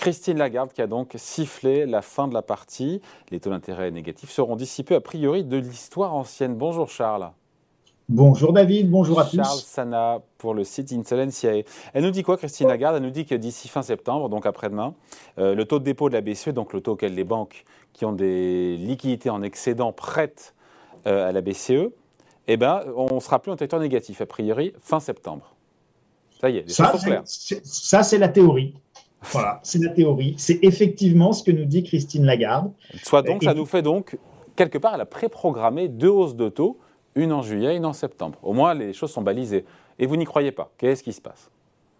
Christine Lagarde qui a donc sifflé la fin de la partie. Les taux d'intérêt négatifs seront dissipés a priori de l'histoire ancienne. Bonjour Charles. Bonjour David, bonjour à tous. Charles Sana pour le site Insolentiae. Elle nous dit quoi, Christine Lagarde? Elle nous dit que d'ici fin septembre, donc après-demain, euh, le taux de dépôt de la BCE, donc le taux auquel les banques qui ont des liquidités en excédent prêtent euh, à la BCE, eh ben, on sera plus en territoire négatif, a priori, fin septembre. Ça y est, les ça, choses sont Ça, c'est la théorie. Voilà, c'est la théorie. C'est effectivement ce que nous dit Christine Lagarde. Soit donc, ça nous fait donc, quelque part, elle a préprogrammé deux hausses de taux une en juillet, une en septembre. Au moins, les choses sont balisées. Et vous n'y croyez pas. Qu'est-ce qui se passe?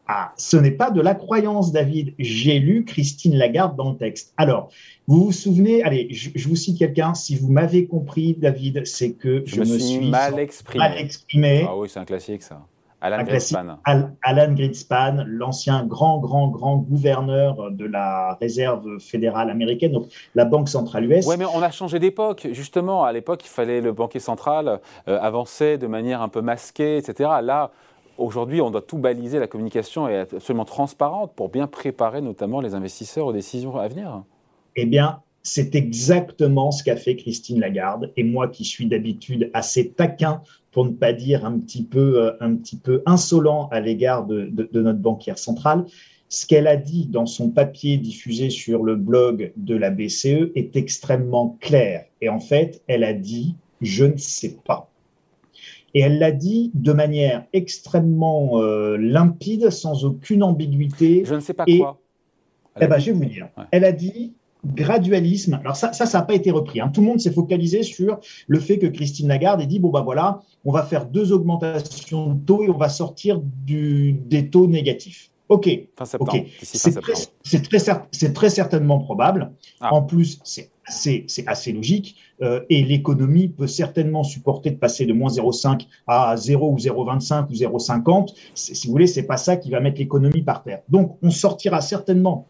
Ah, ce n'est pas de la croyance, David. J'ai lu Christine Lagarde dans le texte. Alors, vous vous souvenez, allez, je, vous cite quelqu'un, si vous m'avez compris, David, c'est que je, me, suis mal exprimé. mal exprimé. Ah oui, c'est un classique, ça. Alan Greenspan. Alan Greenspan, l'ancien grand, grand, grand gouverneur de la réserve fédérale américaine, donc la Banque centrale US. Oui, mais on a changé d'époque. Justement, à l'époque, il fallait le banquier central euh, avancer de manière un peu masquée, etc. Là, aujourd'hui, on doit tout baliser. La communication est absolument transparente pour bien préparer notamment les investisseurs aux décisions à venir. Eh bien, c'est exactement ce qu'a fait Christine Lagarde. Et moi qui suis d'habitude assez taquin, pour ne pas dire un petit peu, euh, un petit peu insolent à l'égard de, notre banquière centrale, ce qu'elle a dit dans son papier diffusé sur le blog de la BCE est extrêmement clair. Et en fait, elle a dit je ne sais pas. Et elle l'a dit de manière extrêmement euh, limpide, sans aucune ambiguïté. Je ne sais pas quoi. Eh ben, je vais vous dire. Elle a dit gradualisme. Alors ça, ça, n'a pas été repris. Hein. Tout le monde s'est focalisé sur le fait que Christine Lagarde ait dit bon bah voilà, on va faire deux augmentations de taux et on va sortir du, des taux négatifs. Ok. C'est très, très, certainement probable. Ah. En plus, c'est assez, assez logique. Euh, et l'économie peut certainement supporter de passer de moins 0,5 à 0 ou 0,25 ou 0,50. Si vous voulez, c'est pas ça qui va mettre l'économie par terre. Donc, on sortira certainement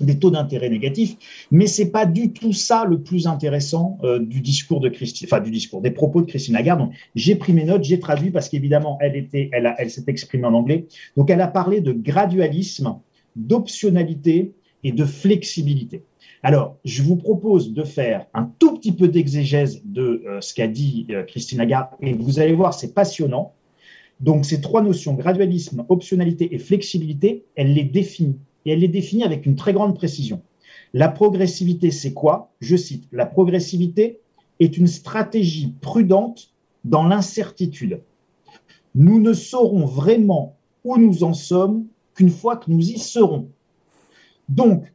des taux d'intérêt négatifs, mais c'est pas du tout ça le plus intéressant euh, du discours de Christine, enfin du discours, des propos de Christine Lagarde. J'ai pris mes notes, j'ai traduit parce qu'évidemment elle était, elle, elle s'est exprimée en anglais. Donc elle a parlé de gradualisme, d'optionnalité et de flexibilité. Alors, je vous propose de faire un tout petit peu d'exégèse de euh, ce qu'a dit euh, Christine Lagarde, et vous allez voir, c'est passionnant. Donc, ces trois notions, gradualisme, optionnalité et flexibilité, elle les définit et elle les définit avec une très grande précision. La progressivité, c'est quoi Je cite, la progressivité est une stratégie prudente dans l'incertitude. Nous ne saurons vraiment où nous en sommes qu'une fois que nous y serons. Donc,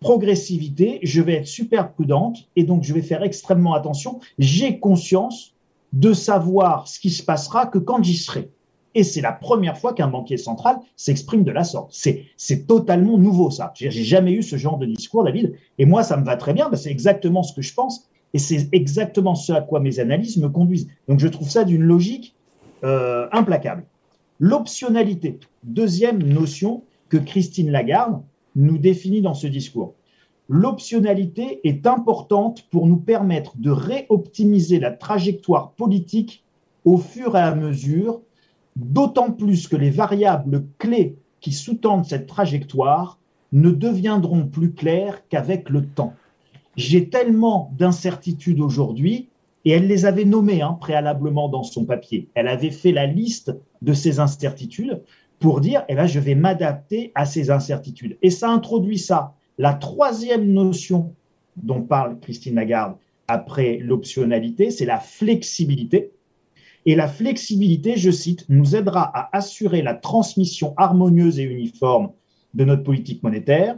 progressivité, je vais être super prudente et donc je vais faire extrêmement attention. J'ai conscience de savoir ce qui se passera que quand j'y serai. Et c'est la première fois qu'un banquier central s'exprime de la sorte. C'est totalement nouveau, ça. J'ai jamais eu ce genre de discours, David. Et moi, ça me va très bien. c'est exactement ce que je pense. Et c'est exactement ce à quoi mes analyses me conduisent. Donc, je trouve ça d'une logique euh, implacable. L'optionnalité, deuxième notion que Christine Lagarde nous définit dans ce discours. L'optionnalité est importante pour nous permettre de réoptimiser la trajectoire politique au fur et à mesure d'autant plus que les variables clés qui sous-tendent cette trajectoire ne deviendront plus claires qu'avec le temps. J'ai tellement d'incertitudes aujourd'hui, et elle les avait nommées hein, préalablement dans son papier. Elle avait fait la liste de ces incertitudes pour dire, eh ben, je vais m'adapter à ces incertitudes. Et ça introduit ça. La troisième notion dont parle Christine Lagarde après l'optionnalité, c'est la flexibilité. Et la flexibilité, je cite, nous aidera à assurer la transmission harmonieuse et uniforme de notre politique monétaire.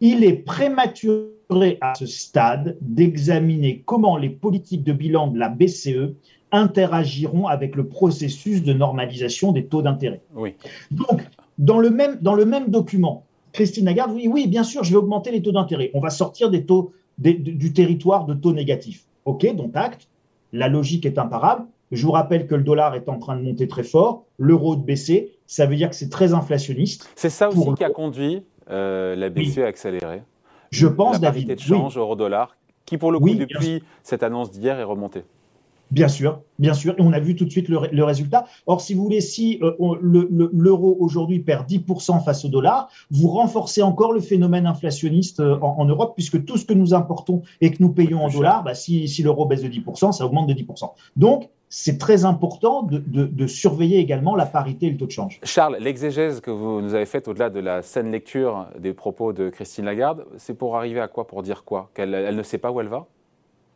Il est prématuré à ce stade d'examiner comment les politiques de bilan de la BCE interagiront avec le processus de normalisation des taux d'intérêt. Oui. Donc, dans le, même, dans le même document, Christine Lagarde, oui, oui, bien sûr, je vais augmenter les taux d'intérêt. On va sortir des taux, du territoire de taux négatifs. OK, donc acte. La logique est imparable. Je vous rappelle que le dollar est en train de monter très fort, l'euro de baisser. Ça veut dire que c'est très inflationniste. C'est ça aussi qui a conduit euh, la BCE à accélérer. Je pense, la David. de change euro-dollar, qui pour le coup, depuis cette annonce d'hier, est remontée. Bien sûr, bien sûr. Et on a vu tout de suite le, résultat. Or, si vous voulez, si euh, l'euro aujourd'hui perd 10% face au dollar, vous renforcez encore le phénomène inflationniste euh, en, Europe, puisque tout ce que nous importons et que nous payons en dollars, bah, si, l'euro baisse de 10%, ça augmente de 10%. Donc, c'est très important de, surveiller également la parité et le taux de change. Charles, l'exégèse que vous nous avez faite au-delà de la saine lecture des propos de Christine Lagarde, c'est pour arriver à quoi Pour dire quoi? Qu'elle ne sait pas où elle va?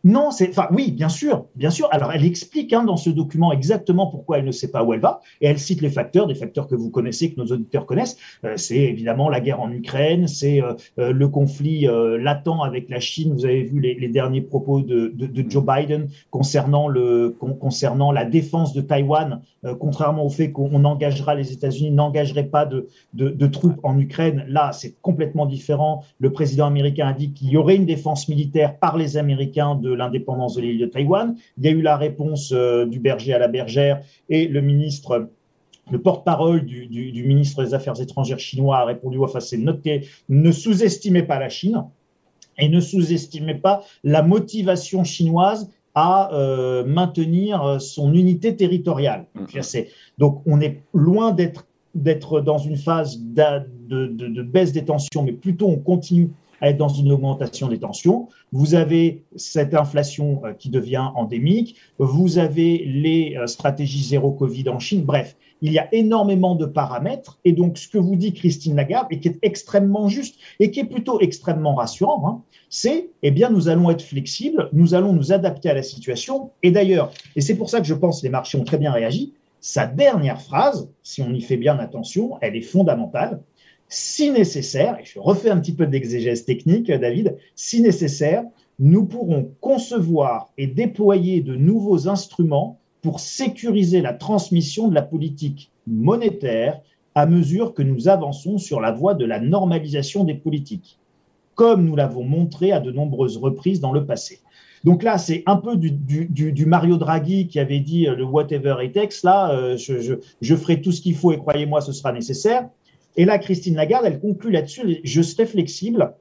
Non, c'est, enfin, oui, bien sûr, bien sûr. Alors, elle explique hein, dans ce document exactement pourquoi elle ne sait pas où elle va, et elle cite les facteurs, des facteurs que vous connaissez, que nos auditeurs connaissent. Euh, c'est évidemment la guerre en Ukraine, c'est euh, euh, le conflit latent avec la Chine. Vous avez vu les, derniers propos de, Joe Biden concernant le concernant la défense de Taïwan, contrairement au fait qu'on engagera les États-Unis n'engagerait pas de, de troupes en Ukraine. Là, c'est complètement différent. Le président américain a dit qu'il y aurait une défense militaire par les Américains de l'indépendance de l'île de Taïwan. Il y a eu la réponse euh, du berger à la bergère et le ministre le porte-parole du, ministre des Affaires étrangères chinois a répondu enfin, c'est noté, ne sous-estimez pas la Chine et ne sous-estimez pas la motivation chinoise à euh, maintenir son unité territoriale. Mm-hmm. Donc, on est loin d'être dans une phase de, de, baisse des tensions, mais plutôt on continue être dans une augmentation des tensions. Vous avez cette inflation euh, qui devient endémique. Vous avez les euh, stratégies zéro Covid en Chine. Bref, il y a énormément de paramètres. Et donc, ce que vous dit Christine Lagarde, et qui est extrêmement juste et qui est plutôt extrêmement rassurant, hein, c'est, eh bien, nous allons être flexibles, nous allons nous adapter à la situation. Et d'ailleurs, et c'est pour ça que je pense que les marchés ont très bien réagi, sa dernière phrase, si on y fait bien attention, elle est fondamentale si nécessaire, et je refais un petit peu d'exégèse technique, David, si nécessaire, nous pourrons concevoir et déployer de nouveaux instruments pour sécuriser la transmission de la politique monétaire à mesure que nous avançons sur la voie de la normalisation des politiques, comme nous l'avons montré à de nombreuses reprises dans le passé. Donc là, c'est un peu du, Mario Draghi qui avait dit euh, le whatever it takes. Là, euh, je ferai tout ce qu'il faut et croyez-moi, ce sera nécessaire. Et là, Christine Lagarde, elle conclut là-dessus, je serai flexible,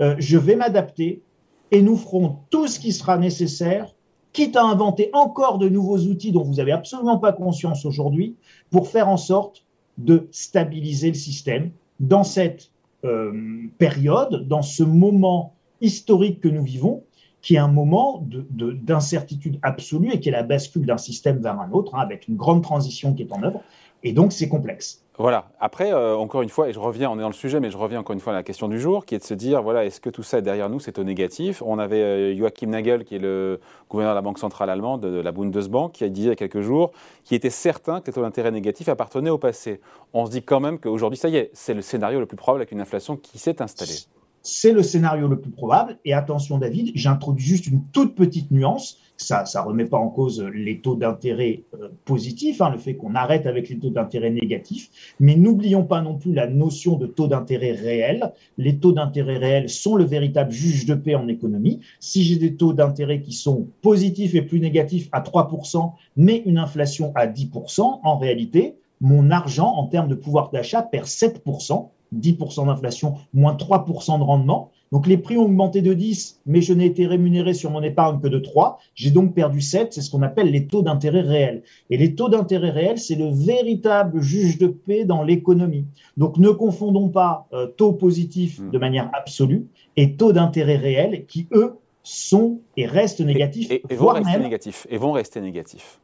euh, je vais m'adapter et nous ferons tout ce qui sera nécessaire, quitte à inventer encore de nouveaux outils dont vous n'avez absolument pas conscience aujourd'hui, pour faire en sorte de stabiliser le système dans cette euh, période, dans ce moment historique que nous vivons, qui est un moment d'incertitude absolue et qui est la bascule d'un système vers un autre, hein, avec une grande transition qui est en œuvre. Et donc, c'est complexe. Voilà. Après, euh, encore une fois, et je reviens, on est dans le sujet, mais je reviens encore une fois à la question du jour, qui est de se dire, voilà, est-ce que tout ça est derrière nous, c'est au négatif? On avait euh, Joachim Nagel, qui est le gouverneur de la Banque centrale allemande, de, la Bundesbank, qui a dit il y a quelques jours, qui était certain que les taux d'intérêt négatifs appartenaient au passé. On se dit quand même qu'aujourd'hui, ça y est, c'est le scénario le plus probable avec une inflation qui s'est installée. C'est le scénario le plus probable. Et attention, David, j'introduis juste une toute petite nuance ça ne remet pas en cause les taux d'intérêt euh, positifs, hein, le fait qu'on arrête avec les taux d'intérêt négatifs, mais n'oublions pas non plus la notion de taux d'intérêt réel. Les taux d'intérêt réels sont le véritable juge de paix en économie. Si j'ai des taux d'intérêt qui sont positifs et plus négatifs à 3%, mais une inflation à 10%, en réalité, mon argent en termes de pouvoir d'achat perd 7%. 10% d'inflation, moins 3% de rendement. Donc les prix ont augmenté de 10, mais je n'ai été rémunéré sur mon épargne que de 3. J'ai donc perdu 7. C'est ce qu'on appelle les taux d'intérêt réels. Et les taux d'intérêt réels, c'est le véritable juge de paix dans l'économie. Donc ne confondons pas euh, taux positifs de manière absolue et taux d'intérêt réels qui, eux, sont et restent négatifs. Et, vont rester négatifs. Et vont rester négatifs.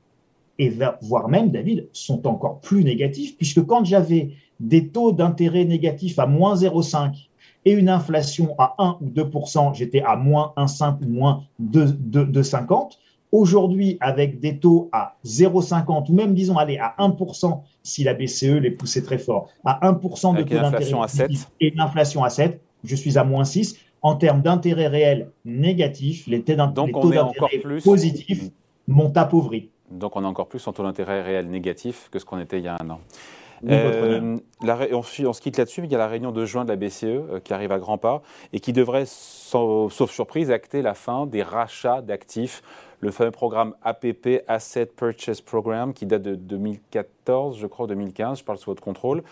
Et voire même, David, sont encore plus négatifs, puisque quand j'avais des taux d'intérêt négatifs à moins 0,5 et une inflation à 1 ou 2 j'étais à moins 1,5 ou moins 2,50. Aujourd'hui, avec des taux à 0,50 ou même, disons, aller à 1% si la BCE les poussait très fort, à 1% de taux d'intérêt et une inflation à 7, je suis à moins 6. En termes d'intérêt réel négatif, les taux d'intérêt positifs m'ont appauvri. Donc on est encore plus en taux d'intérêt réel négatif que ce qu'on était il y a un an. Euh, on, se quitte là-dessus, mais il y a la réunion de juin de la BCE euh, qui arrive à grands pas et qui devrait, sauf surprise, acter la fin des rachats d'actifs. Le fameux programme APP, Asset Purchase Program, qui date de 2014, je crois, 2015, je parle sous votre contrôle.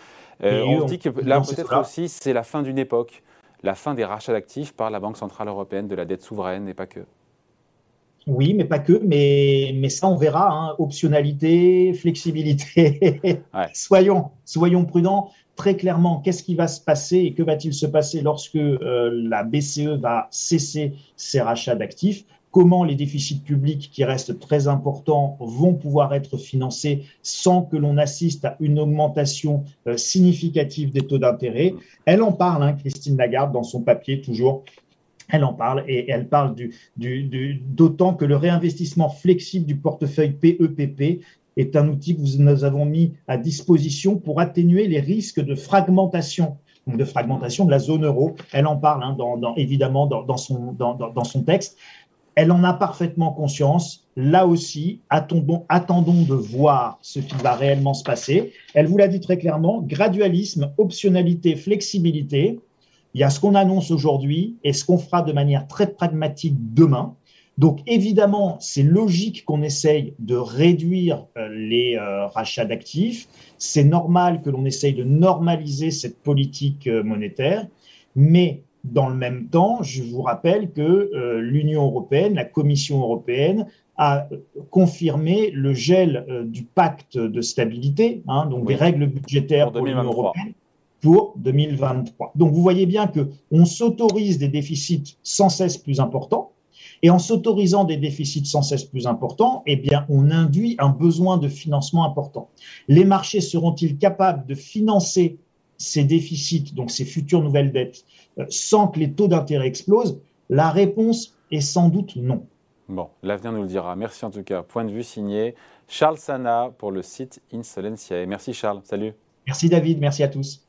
Euh, on, dit que là, peut-être aussi, c'est la fin d'une époque, la fin des rachats d'actifs par la Banque Centrale Européenne, de la dette souveraine et pas que. Oui, mais pas que. Mais, mais ça, on verra. Hein. Optionnalité, flexibilité. soyons, soyons prudents. Très clairement, qu'est-ce qui va se passer et que va-t-il se passer lorsque euh, la BCE va cesser ses rachats d'actifs? Comment les déficits publics qui restent très importants vont pouvoir être financés sans que l'on assiste à une augmentation euh, significative des taux d'intérêt? Elle en parle, hein, Christine Lagarde, dans son papier toujours. Elle en parle et elle parle d'autant que le réinvestissement flexible du portefeuille PEPP e est un outil que nous avons mis à disposition pour atténuer les risques de fragmentation de fragmentation de la zone euro. Elle en parle hein, évidemment dans, son, dans, son texte. Elle en a parfaitement conscience. Là aussi, attendons, attendons de voir ce qui va réellement se passer. Elle vous l'a dit très clairement, gradualisme, optionnalité, flexibilité. Il y a ce qu'on annonce aujourd'hui et ce qu'on fera de manière très pragmatique demain. Donc évidemment, c'est logique qu'on essaye de réduire euh, les euh, rachats d'actifs. C'est normal que l'on essaye de normaliser cette politique euh, monétaire. Mais dans le même temps, je vous rappelle que euh, l'Union européenne, la Commission européenne, a confirmé le gel du pacte de stabilité, hein, donc des règles budgétaires pour, l'Union européenne pour 2023. Donc vous voyez bien que on s'autorise des déficits sans cesse plus importants. Et en s'autorisant des déficits sans cesse plus importants, eh bien, on induit un besoin de financement important. Les marchés seront-ils capables de financer ces déficits, donc ces futures nouvelles dettes, euh, sans que les taux d'intérêt explosent? La réponse est sans doute non. Bon, l'avenir nous le dira. Merci en tout cas. Point de vue signé Charles Sana pour le site Insolentiae. Merci Charles. Salut. Merci David. Merci à tous.